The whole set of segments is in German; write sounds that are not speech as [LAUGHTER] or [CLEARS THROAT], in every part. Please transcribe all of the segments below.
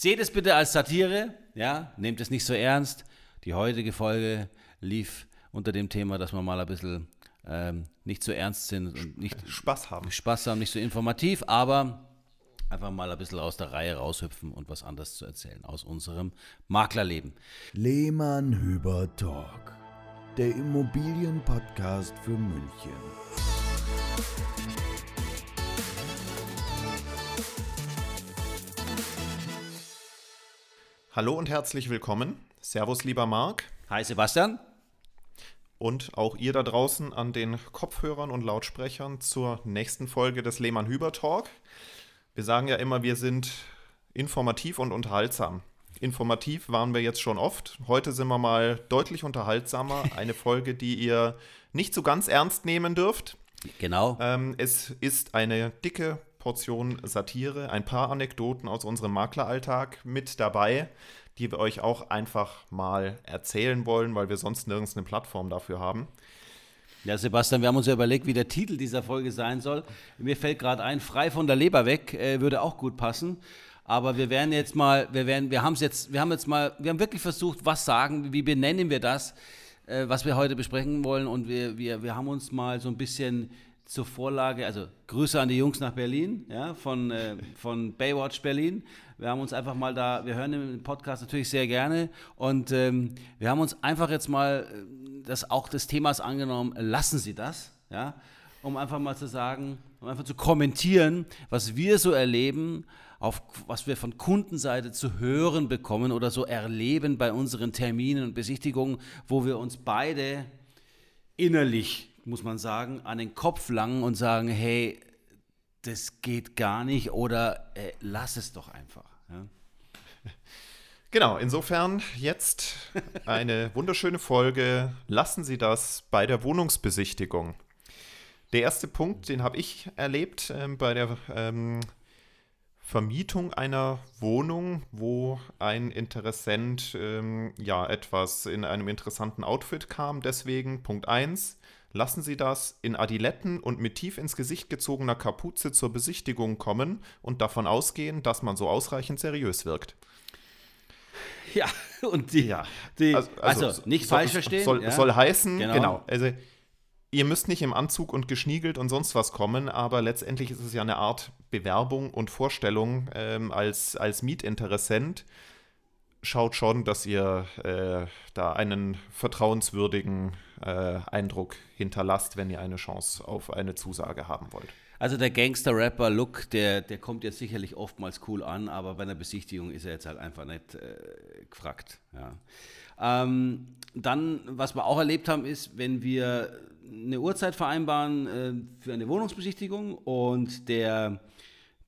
Seht es bitte als Satire, ja, nehmt es nicht so ernst. Die heutige Folge lief unter dem Thema, dass wir mal ein bisschen ähm, nicht so ernst sind und nicht Spaß haben. Spaß haben, nicht so informativ, aber einfach mal ein bisschen aus der Reihe raushüpfen und was anderes zu erzählen aus unserem Maklerleben. Lehmann Hüber Talk, der Immobilienpodcast für München. Hallo und herzlich willkommen. Servus, lieber Marc. Hi Sebastian. Und auch ihr da draußen an den Kopfhörern und Lautsprechern zur nächsten Folge des Lehmann-Hüber Talk. Wir sagen ja immer, wir sind informativ und unterhaltsam. Informativ waren wir jetzt schon oft. Heute sind wir mal deutlich unterhaltsamer. [LAUGHS] Eine Folge, die ihr nicht so ganz ernst nehmen dürft. Genau. Ähm, es ist eine dicke Portion Satire, ein paar Anekdoten aus unserem Makleralltag mit dabei, die wir euch auch einfach mal erzählen wollen, weil wir sonst nirgends eine Plattform dafür haben. Ja, Sebastian, wir haben uns ja überlegt, wie der Titel dieser Folge sein soll. Mir fällt gerade ein, frei von der Leber weg, äh, würde auch gut passen. Aber wir werden jetzt mal, wir werden, wir haben es jetzt, wir haben jetzt mal, wir haben wirklich versucht, was sagen, wie benennen wir das, äh, was wir heute besprechen wollen. Und wir, wir, wir haben uns mal so ein bisschen zur Vorlage, also Grüße an die Jungs nach Berlin, ja, von, äh, von Baywatch Berlin. Wir haben uns einfach mal da, wir hören den Podcast natürlich sehr gerne und ähm, wir haben uns einfach jetzt mal äh, das auch des Themas angenommen, lassen Sie das, ja, um einfach mal zu sagen, um einfach zu kommentieren, was wir so erleben, auf was wir von Kundenseite zu hören bekommen oder so erleben bei unseren Terminen und Besichtigungen, wo wir uns beide innerlich muss man sagen, an den Kopf langen und sagen, hey, das geht gar nicht oder äh, lass es doch einfach. Ja? [LAUGHS] Genau, insofern jetzt eine wunderschöne Folge. Lassen Sie das bei der Wohnungsbesichtigung. Der erste Punkt, den habe ich erlebt äh, bei der ähm, Vermietung einer Wohnung, wo ein Interessent ähm, ja etwas in einem interessanten Outfit kam. Deswegen Punkt 1, Lassen Sie das in Adiletten und mit tief ins Gesicht gezogener Kapuze zur Besichtigung kommen und davon ausgehen, dass man so ausreichend seriös wirkt. Ja, [LAUGHS] und die, ja. Die, also, also, also, nicht soll, falsch verstehen. Soll, ja. soll heißen, genau. genau. Also, ihr müsst nicht im Anzug und geschniegelt und sonst was kommen, aber letztendlich ist es ja eine Art Bewerbung und Vorstellung ähm, als, als Mietinteressent schaut schon, dass ihr äh, da einen vertrauenswürdigen äh, Eindruck hinterlasst, wenn ihr eine Chance auf eine Zusage haben wollt. Also der Gangster-Rapper-Look, der, der kommt jetzt sicherlich oftmals cool an, aber bei einer Besichtigung ist er jetzt halt einfach nicht äh, gefragt. Ja. Ähm, dann, was wir auch erlebt haben, ist, wenn wir eine Uhrzeit vereinbaren äh, für eine Wohnungsbesichtigung und der,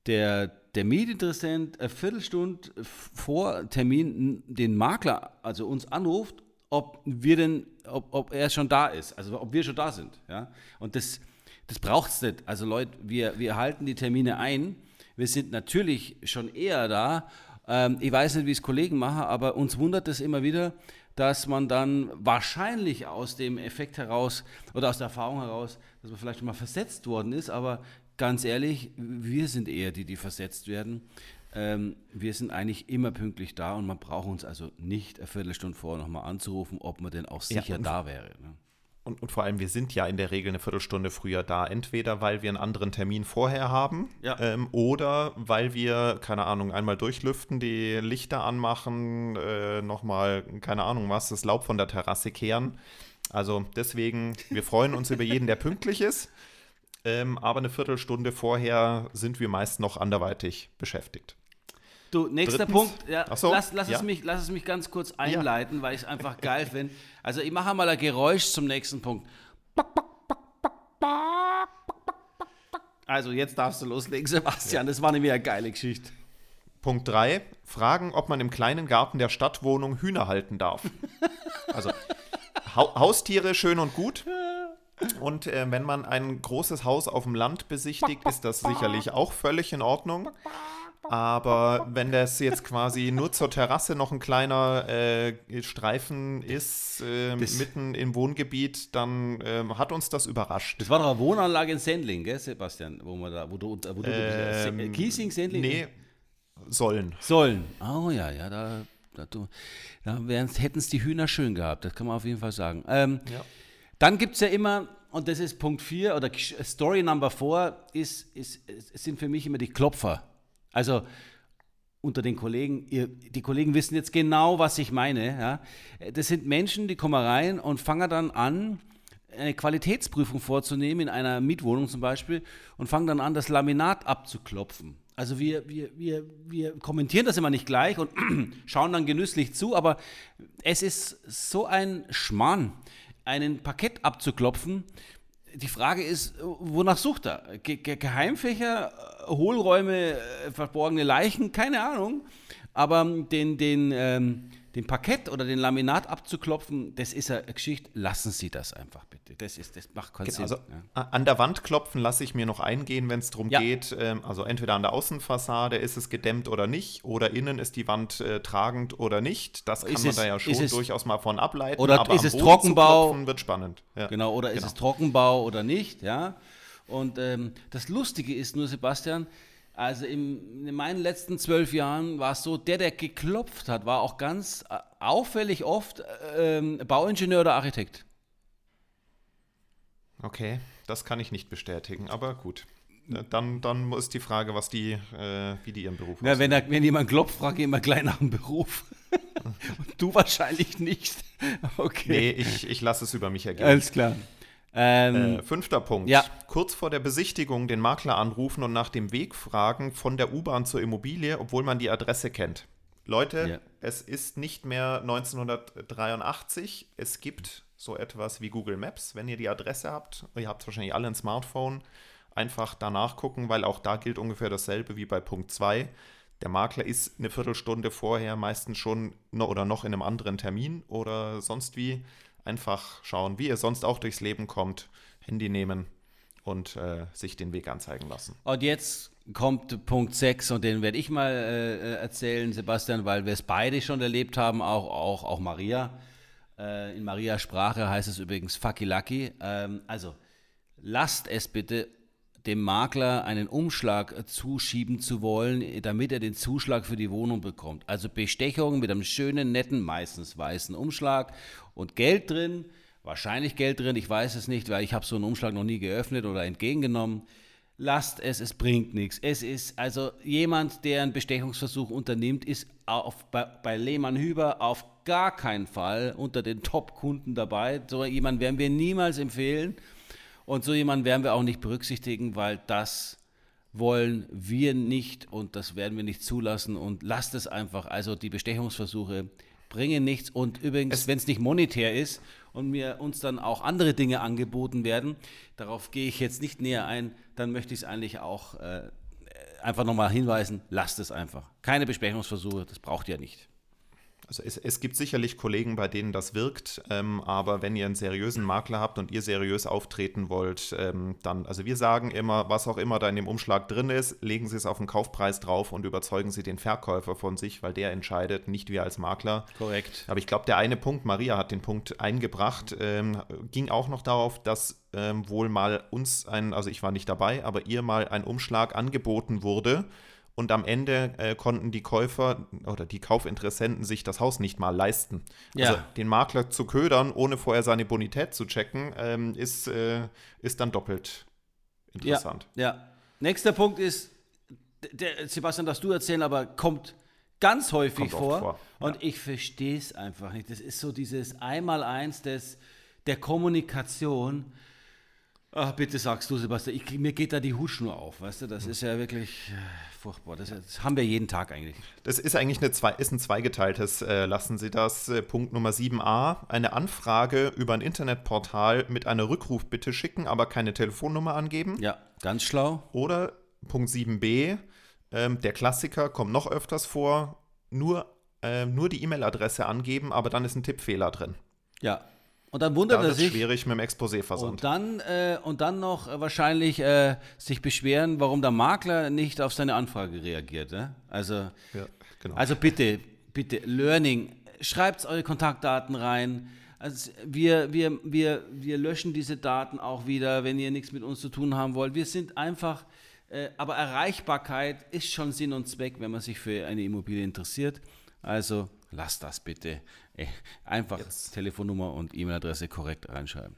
der, der Mietinteressent eine Viertelstunde vor Termin den Makler, also uns anruft, ob wir denn, ob, ob er schon da ist, also ob wir schon da sind. Ja? Und das, das braucht es nicht. Also Leute, wir, wir halten die Termine ein. Wir sind natürlich schon eher da. Ähm, ich weiß nicht, wie es Kollegen machen, aber uns wundert es immer wieder, dass man dann wahrscheinlich aus dem Effekt heraus oder aus der Erfahrung heraus, dass man vielleicht schon mal versetzt worden ist, aber ganz ehrlich, wir sind eher die, die versetzt werden. Ähm, wir sind eigentlich immer pünktlich da und man braucht uns also nicht eine Viertelstunde vorher nochmal anzurufen, ob man denn auch sicher ja, da wäre. Ne? Und, und, vor allem, wir sind ja in der Regel eine Viertelstunde früher da. Entweder weil wir einen anderen Termin vorher haben ja. ähm, oder weil wir, keine Ahnung, einmal durchlüften, die Lichter anmachen, äh, nochmal, keine Ahnung was, das Laub von der Terrasse kehren. Also deswegen, wir freuen uns über jeden, der pünktlich ist. Ähm, aber eine Viertelstunde vorher sind wir meist noch anderweitig beschäftigt. Du, nächster Drittens, Punkt, ja, so, lass, lass, ja. Es mich, lass es mich ganz kurz einleiten, ja. weil ich es einfach geil finde. Also ich mache mal ein Geräusch zum nächsten Punkt. Also jetzt darfst du loslegen, Sebastian. Das war nämlich eine geile Geschichte. Punkt 3. Fragen, ob man im kleinen Garten der Stadtwohnung Hühner halten darf. Also [LAUGHS] ha Haustiere schön und gut. Und äh, wenn man ein großes Haus auf dem Land besichtigt, ist das sicherlich auch völlig in Ordnung. Aber wenn das jetzt quasi nur zur Terrasse noch ein kleiner äh, Streifen ist, äh, mitten im Wohngebiet, dann äh, hat uns das überrascht. Das war doch eine Wohnanlage in Sendling, gell, Sebastian? Wo, man da, wo du, wo du ähm, Kiesing, Sendling? Nee, sollen. Sollen. Oh ja, ja, da, da, da hätten es die Hühner schön gehabt, das kann man auf jeden Fall sagen. Ähm, ja. Dann gibt es ja immer, und das ist Punkt 4 oder Story Number 4, ist, ist, sind für mich immer die Klopfer. Also unter den Kollegen, ihr, die Kollegen wissen jetzt genau, was ich meine. Ja? Das sind Menschen, die kommen rein und fangen dann an, eine Qualitätsprüfung vorzunehmen, in einer Mietwohnung zum Beispiel, und fangen dann an, das Laminat abzuklopfen. Also wir, wir, wir, wir kommentieren das immer nicht gleich und [CLEARS THROAT] schauen dann genüsslich zu, aber es ist so ein Schmarrn, einen Parkett abzuklopfen. Die Frage ist, wonach sucht er? Ge Geheimfächer, Hohlräume, äh, verborgene Leichen, keine Ahnung. Aber den, den, ähm, den Parkett oder den Laminat abzuklopfen, das ist eine Geschichte. Lassen Sie das einfach bitte. Das, ist, das macht keinen genau, Sinn. Also ja. An der Wand klopfen lasse ich mir noch eingehen, wenn es darum ja. geht. Ähm, also entweder an der Außenfassade ist es gedämmt oder nicht, oder innen ist die Wand äh, tragend oder nicht. Das kann ist man es, da ja schon durchaus mal von ableiten. Oder aber ist es Trockenbau? wird spannend. Ja. Genau, oder genau. ist es Trockenbau oder nicht? Ja. Und ähm, das Lustige ist nur, Sebastian, also im, in meinen letzten zwölf Jahren war es so, der, der geklopft hat, war auch ganz äh, auffällig oft ähm, Bauingenieur oder Architekt. Okay, das kann ich nicht bestätigen, aber gut. Dann, dann ist die Frage, was die, äh, wie die ihren Beruf ja, wenn, wenn jemand klopft, frage ich immer gleich nach dem Beruf. [LAUGHS] du wahrscheinlich nicht. [LAUGHS] Okay. Nee, ich, ich lasse es über mich ergehen. Alles klar. Ähm, äh, fünfter Punkt. Ja. Kurz vor der Besichtigung den Makler anrufen und nach dem Weg fragen von der U-Bahn zur Immobilie, obwohl man die Adresse kennt. Leute, ja. es ist nicht mehr 1983. Es gibt so etwas wie Google Maps. Wenn ihr die Adresse habt, ihr habt wahrscheinlich alle ein Smartphone, einfach danach gucken, weil auch da gilt ungefähr dasselbe wie bei Punkt 2. Der Makler ist eine Viertelstunde vorher meistens schon noch oder noch in einem anderen Termin oder sonst wie. Einfach schauen, wie ihr sonst auch durchs Leben kommt, Handy nehmen und äh, sich den Weg anzeigen lassen. Und jetzt kommt Punkt 6 und den werde ich mal äh, erzählen, Sebastian, weil wir es beide schon erlebt haben, auch, auch, auch Maria. Äh, in Marias Sprache heißt es übrigens Fucky Lucky. Ähm, also lasst es bitte dem Makler einen Umschlag zuschieben zu wollen, damit er den Zuschlag für die Wohnung bekommt. Also Bestechung mit einem schönen, netten, meistens weißen Umschlag und Geld drin, wahrscheinlich Geld drin, ich weiß es nicht, weil ich habe so einen Umschlag noch nie geöffnet oder entgegengenommen. Lasst es, es bringt nichts. Es ist also jemand, der einen Bestechungsversuch unternimmt, ist auf, bei, bei Lehmann Hüber auf gar keinen Fall unter den Top-Kunden dabei. So jemand werden wir niemals empfehlen. Und so jemanden werden wir auch nicht berücksichtigen, weil das wollen wir nicht und das werden wir nicht zulassen und lasst es einfach. Also die Bestechungsversuche bringen nichts und übrigens, wenn es nicht monetär ist und mir uns dann auch andere Dinge angeboten werden, darauf gehe ich jetzt nicht näher ein, dann möchte ich es eigentlich auch äh, einfach nochmal hinweisen, lasst es einfach. Keine Bestechungsversuche, das braucht ihr nicht. Also es, es, gibt sicherlich Kollegen, bei denen das wirkt, ähm, aber wenn ihr einen seriösen Makler habt und ihr seriös auftreten wollt, ähm, dann, also wir sagen immer, was auch immer da in dem Umschlag drin ist, legen Sie es auf den Kaufpreis drauf und überzeugen Sie den Verkäufer von sich, weil der entscheidet, nicht wir als Makler. Korrekt. Aber ich glaube, der eine Punkt, Maria hat den Punkt eingebracht, ähm, ging auch noch darauf, dass ähm, wohl mal uns ein, also ich war nicht dabei, aber ihr mal ein Umschlag angeboten wurde und am Ende äh, konnten die Käufer oder die Kaufinteressenten sich das Haus nicht mal leisten. Ja. Also den Makler zu ködern, ohne vorher seine Bonität zu checken, ähm, ist, äh, ist dann doppelt interessant. Ja, ja. Nächster Punkt ist, der, Sebastian, das du erzählen, aber kommt ganz häufig kommt vor, vor. Und ja. ich verstehe es einfach nicht. Das ist so dieses Einmaleins des, der Kommunikation Ach, bitte sagst du, Sebastian. Ich, mir geht da die Hutschnur auf, weißt du? Das ist ja wirklich äh, furchtbar. Das, das, haben wir jeden Tag eigentlich. Das ist eigentlich eine zwei, ist ein zweigeteiltes, äh, lassen Sie das. Äh, Punkt Nummer 7a. Eine Anfrage über ein Internetportal mit einer Rückrufbitte schicken, aber keine Telefonnummer angeben. Ja, ganz schlau. Oder Punkt 7b. Ähm, der Klassiker kommt noch öfters vor. Nur, äh, nur die E-Mail-Adresse angeben, aber dann ist ein Tippfehler drin. Ja, und dann wundert da er sich. schwierig mit dem Exposé-Versand. Und dann, äh, und dann noch äh, wahrscheinlich äh, sich beschweren, warum der Makler nicht auf seine Anfrage reagiert. Ne? Also, ja, genau. also bitte, bitte, Learning, schreibt eure Kontaktdaten rein. Also wir, wir, wir, wir löschen diese Daten auch wieder, wenn ihr nichts mit uns zu tun haben wollt. Wir sind einfach Äh, aber Erreichbarkeit ist schon Sinn und Zweck, wenn man sich für eine Immobilie interessiert. Also lasst das bitte. Äh, einfach jetzt. Telefonnummer und E-Mail-Adresse korrekt reinschreiben.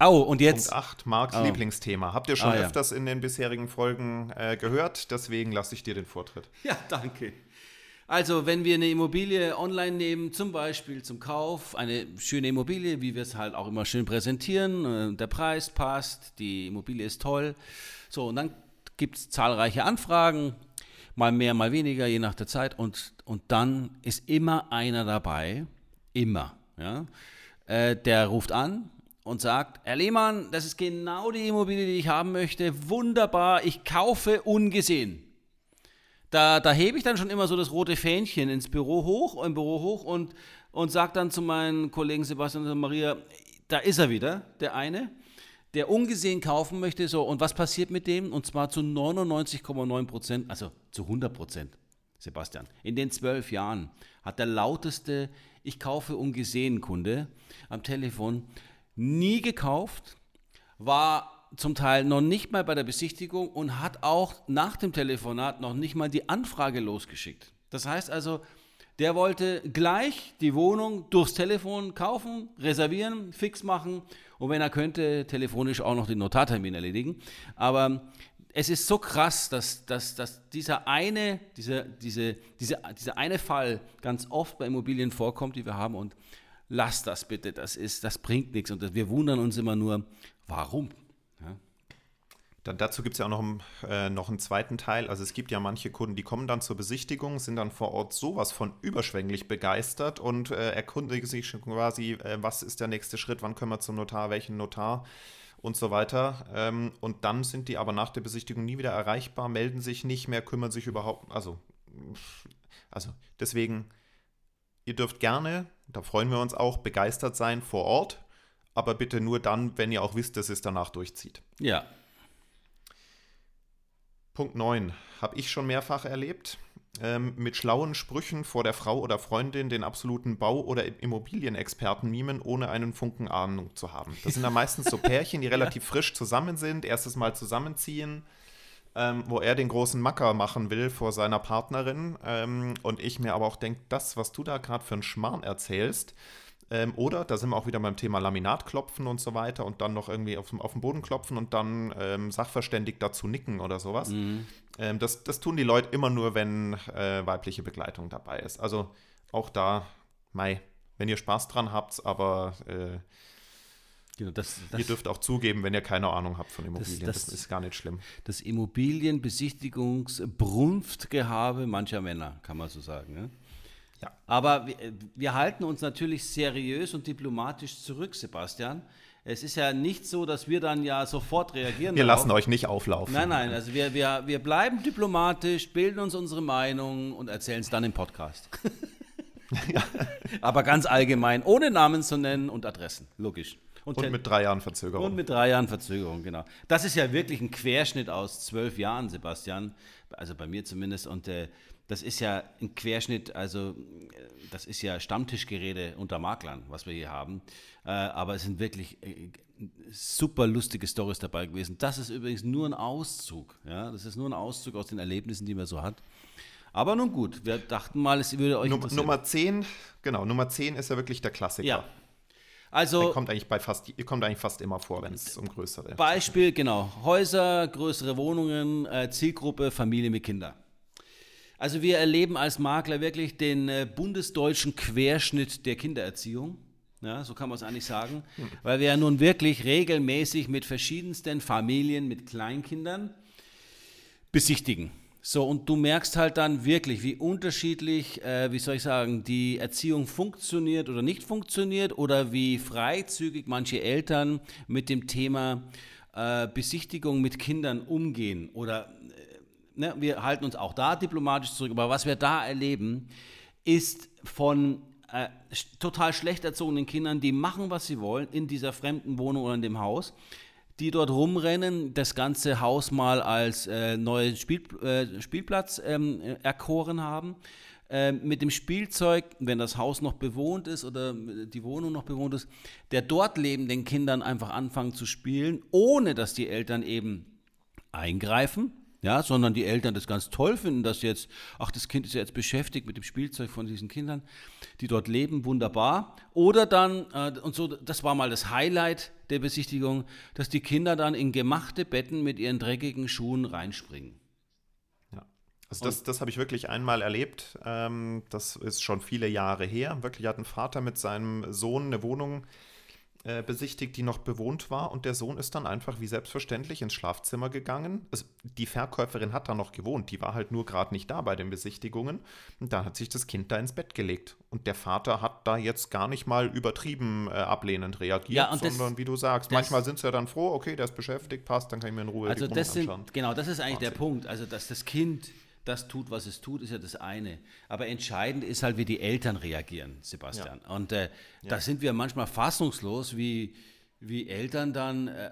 Oh, und jetzt. Punkt 8, Marks oh. Lieblingsthema. Habt ihr schon ah, öfters ja. in den bisherigen Folgen äh, gehört, deswegen lasse ich dir den Vortritt. Ja, danke. Also, wenn wir eine Immobilie online nehmen, zum Beispiel zum Kauf, eine schöne Immobilie, wie wir es halt auch immer schön präsentieren, äh, der Preis passt, die Immobilie ist toll. So, und dann gibt es zahlreiche Anfragen, mal mehr, mal weniger, je nach der Zeit. Und, und dann ist immer einer dabei, immer, ja, äh, der ruft an und sagt, Herr Lehmann, das ist genau die Immobilie, die ich haben möchte, wunderbar, ich kaufe ungesehen. Da, da hebe ich dann schon immer so das rote Fähnchen ins Büro hoch, im Büro hoch und, und sage dann zu meinen Kollegen Sebastian und Maria, da ist er wieder, der eine, der ungesehen kaufen möchte. So, und was passiert mit dem? Und zwar zu 99,9 Prozent, also zu 100 Prozent, Sebastian. In den zwölf Jahren hat der lauteste Ich kaufe ungesehen Kunde am Telefon nie gekauft, war zum Teil noch nicht mal bei der Besichtigung und hat auch nach dem Telefonat noch nicht mal die Anfrage losgeschickt. Das heißt also, der wollte gleich die Wohnung durchs Telefon kaufen, reservieren, fix machen und wenn er könnte, telefonisch auch noch den Notartermin erledigen. Aber es ist so krass, dass, dass, dass dieser, eine, dieser, diese, diese, dieser eine Fall ganz oft bei Immobilien vorkommt, die wir haben und lass das bitte, das, ist, das bringt nichts und wir wundern uns immer nur, warum? Dann, dazu gibt es ja auch noch, äh, noch einen zweiten Teil. Also es gibt ja manche Kunden, die kommen dann zur Besichtigung, sind dann vor Ort sowas von überschwänglich begeistert und äh, erkundigen sich schon quasi, äh, was ist der nächste Schritt, wann können wir zum Notar, welchen Notar und so weiter. Ähm, und dann sind die aber nach der Besichtigung nie wieder erreichbar, melden sich nicht mehr, kümmern sich überhaupt, also, also deswegen, ihr dürft gerne, da freuen wir uns auch, begeistert sein vor Ort, aber bitte nur dann, wenn ihr auch wisst, dass es danach durchzieht. Ja, Punkt 9. Habe ich schon mehrfach erlebt. Ähm, mit schlauen Sprüchen vor der Frau oder Freundin den absoluten Bau- oder Immobilienexperten mimen, ohne einen Funken Ahnung zu haben. Das sind dann meistens so [LAUGHS] Pärchen, die relativ ja. frisch zusammen sind, erstes Mal zusammenziehen, ähm, wo er den großen Macker machen will vor seiner Partnerin. Ähm, und ich mir aber auch denke, das, was du da gerade für einen Schmarrn erzählst, ähm, oder, da sind wir auch wieder beim Thema Laminat klopfen und so weiter und dann noch irgendwie auf, auf den Boden klopfen und dann ähm, sachverständig dazu nicken oder sowas. Mhm. Ähm, das, das tun die Leute immer nur, wenn äh, weibliche Begleitung dabei ist. Also auch da, Mai, wenn ihr Spaß dran habt, aber äh, Genau, das, das, ihr dürft auch zugeben, wenn ihr keine Ahnung habt von Immobilien. Das, das ist gar nicht schlimm. Das Immobilienbesichtigungsbrunftgehabe mancher Männer, kann man so sagen. Ne? Ja. Aber wir, wir halten uns natürlich seriös und diplomatisch zurück, Sebastian. Es ist ja nicht so, dass wir dann ja sofort reagieren. Wir darauf. lassen euch nicht auflaufen. Nein, nein, also wir, wir, wir bleiben diplomatisch, bilden uns unsere Meinung und erzählen es dann im Podcast. [LAUGHS] ja. Aber ganz allgemein, ohne Namen zu nennen und Adressen, logisch. Und, und, mit drei Jahren Verzögerung. Und mit drei Jahren Verzögerung, genau. Das ist ja wirklich ein Querschnitt aus zwölf Jahren, Sebastian. Also bei mir zumindest. Und äh, das ist ja ein Querschnitt, also das ist ja Stammtischgerede unter Maklern, was wir hier haben. Äh, aber es sind wirklich äh, super lustige Stories dabei gewesen. Das ist übrigens nur ein Auszug. Ja? Das ist nur ein Auszug aus den Erlebnissen, die man so hat. Aber nun gut, wir dachten mal, es würde euch Num Nummer 10, genau, Nummer 10 ist ja wirklich der Klassiker. Ja. Also, der kommt eigentlich bei fast, ihr kommt eigentlich fast immer vor, wenn es um größere. Beispiel, genau. Häuser, größere Wohnungen, äh, Zielgruppe, Familie mit Kindern. Also wir erleben als Makler wirklich den äh, bundesdeutschen Querschnitt der Kindererziehung. Ja, so kann man es eigentlich sagen, weil wir ja nun wirklich regelmäßig mit verschiedensten Familien mit Kleinkindern besichtigen. So, und du merkst halt dann wirklich, wie unterschiedlich, äh, wie soll ich sagen, die Erziehung funktioniert oder nicht funktioniert oder wie freizügig manche Eltern mit dem Thema äh, Besichtigung mit Kindern umgehen oder ne, wir halten uns auch da diplomatisch zurück, aber was wir da erleben, ist von äh, total schlecht erzogenen Kindern, die machen, was sie wollen, in dieser fremden Wohnung oder in dem Haus, die dort rumrennen, das ganze Haus mal als äh, neuen Spiel, äh, Spielplatz ähm, erkoren haben. Äh, mit dem Spielzeug, wenn das Haus noch bewohnt ist oder die Wohnung noch bewohnt ist, der dort lebenden Kindern einfach anfangen zu spielen, ohne dass die Eltern eben eingreifen ja, sondern die Eltern das ganz toll finden, dass jetzt, ach, das Kind ist ja jetzt beschäftigt mit dem Spielzeug von diesen Kindern, die dort leben, wunderbar. Oder dann, äh, und so, das war mal das Highlight der Besichtigung, dass die Kinder dann in gemachte Betten mit ihren dreckigen Schuhen reinspringen. Also das, das habe ich wirklich einmal erlebt. Ähm, das ist schon viele Jahre her. Wirklich hat ein Vater mit seinem Sohn eine Wohnung äh, besichtigt, die noch bewohnt war. Und der Sohn ist dann einfach wie selbstverständlich ins Schlafzimmer gegangen. Also die Verkäuferin hat da noch gewohnt. Die war halt nur gerade nicht da bei den Besichtigungen. Und dann hat sich das Kind da ins Bett gelegt. Und der Vater hat da jetzt gar nicht mal übertrieben äh, ablehnend reagiert, Ja, sondern das- wie du sagst, manchmal sind sie ja dann froh, okay, der ist beschäftigt, passt, dann kann ich mir in Ruhe Also die das sind, anschauen. genau, das ist eigentlich der Wahnsinn. Punkt. Also dass das Kind das tut, was es tut, ist ja das eine. Aber entscheidend ist halt, wie die Eltern reagieren, Sebastian. Und äh, da sind wir manchmal fassungslos, wie, wie Eltern dann, äh,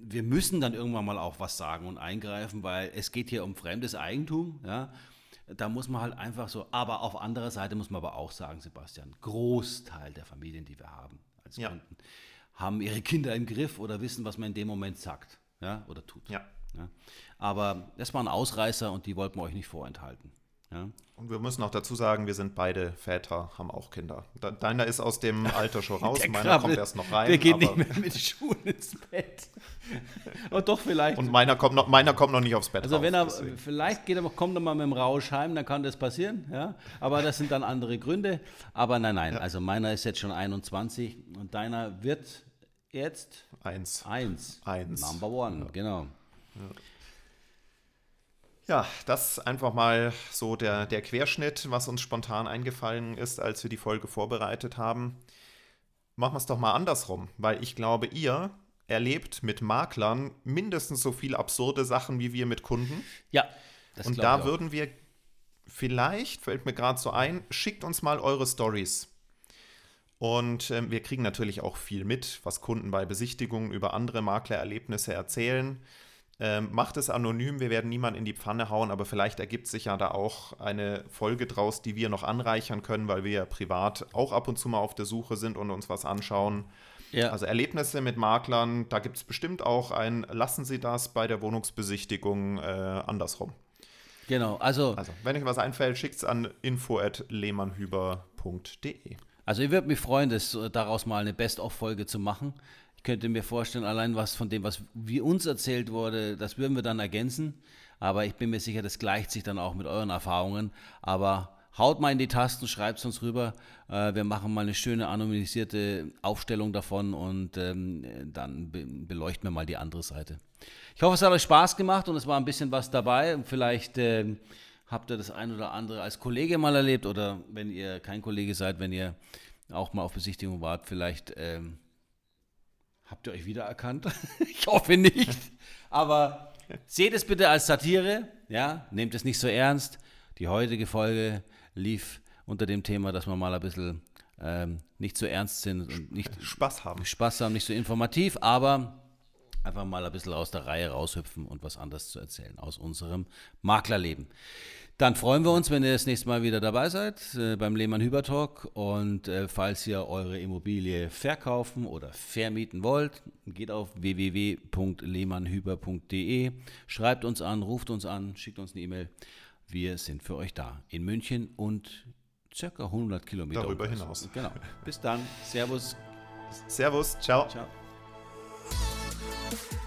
wir müssen dann irgendwann mal auch was sagen und eingreifen, weil es geht hier um fremdes Eigentum. Ja? Da muss man halt einfach so, aber auf anderer Seite muss man aber auch sagen, Sebastian, Großteil der Familien, die wir haben als Ja. Kunden, haben ihre Kinder im Griff oder wissen, was man in dem Moment sagt ja? oder tut. Ja. Ja. Aber das war ein Ausreißer und die wollten wir euch nicht vorenthalten. Ja. Und wir müssen auch dazu sagen, wir sind beide Väter, haben auch Kinder. De- Deiner ist aus dem Alter schon [LAUGHS] raus, meiner krabbelt. kommt erst noch rein. Der geht aber- nicht mehr mit Schuhen ins Bett. [LAUGHS] Aber doch vielleicht. Und meiner kommt, noch, meiner kommt noch nicht aufs Bett also rauf, wenn er, deswegen. vielleicht geht er, kommt er mal mit dem Rausch heim, dann kann das passieren. Ja? Aber das sind dann andere Gründe. Aber nein, nein, also meiner ist jetzt schon 21 und deiner wird jetzt Eins. eins. Eins. Number one, genau. Ja, das einfach mal so der, der Querschnitt, was uns spontan eingefallen ist, als wir die Folge vorbereitet haben. Machen wir es doch mal andersrum, weil ich glaube, ihr erlebt mit Maklern mindestens so viel absurde Sachen wie wir mit Kunden. Ja, das Und da würden wir vielleicht, fällt mir gerade so ein, schickt uns mal eure Stories. Und ähm, wir kriegen natürlich auch viel mit, was Kunden bei Besichtigungen über andere Maklererlebnisse erzählen. Ähm, macht es anonym, wir werden niemanden in die Pfanne hauen, aber vielleicht ergibt sich ja da auch eine Folge draus, die wir noch anreichern können, weil wir ja privat auch ab und zu mal auf der Suche sind und uns was anschauen. Ja. Also Erlebnisse mit Maklern, da gibt es bestimmt auch ein Lassen Sie das bei der Wohnungsbesichtigung äh, andersrum. Genau, also Also, wenn euch was einfällt, schickt es an info.lehmannhüber.de. Also ich würde mich freuen, das, äh, daraus mal eine Best-of-Folge zu machen. Ich könnte mir vorstellen, allein was von dem, was wie uns erzählt wurde, das würden wir dann ergänzen. Aber ich bin mir sicher, das gleicht sich dann auch mit euren Erfahrungen. Aber haut mal in die Tasten, schreibt es uns rüber. Äh, wir machen mal eine schöne anonymisierte Aufstellung davon und ähm, dann be beleuchten wir mal die andere Seite. Ich hoffe, es hat euch Spaß gemacht und es war ein bisschen was dabei. Vielleicht ähm, habt ihr das ein oder andere als Kollege mal erlebt oder wenn ihr kein Kollege seid, wenn ihr auch mal auf Besichtigung wart, vielleicht ähm, habt ihr euch wiedererkannt. [LAUGHS] ich hoffe nicht. Aber seht es bitte als Satire, ja, nehmt es nicht so ernst. Die heutige Folge lief unter dem Thema, dass wir mal ein bisschen ähm, nicht so ernst sind und nicht Spaß haben. Spaß haben, nicht so informativ, aber einfach mal ein bisschen aus der Reihe raushüpfen und was anderes zu erzählen aus unserem Maklerleben. Dann freuen wir uns, wenn ihr das nächste Mal wieder dabei seid äh, beim Lehmann Hüber Talk. Und äh, falls ihr eure Immobilie verkaufen oder vermieten wollt, geht auf www.lehmannhüber.de, schreibt uns an, ruft uns an, schickt uns eine E-Mail. Wir sind für euch da in München und circa 100 Kilometer Darüber hinaus. Genau. Bis dann. Servus. Servus, ciao. Ciao. Thank you.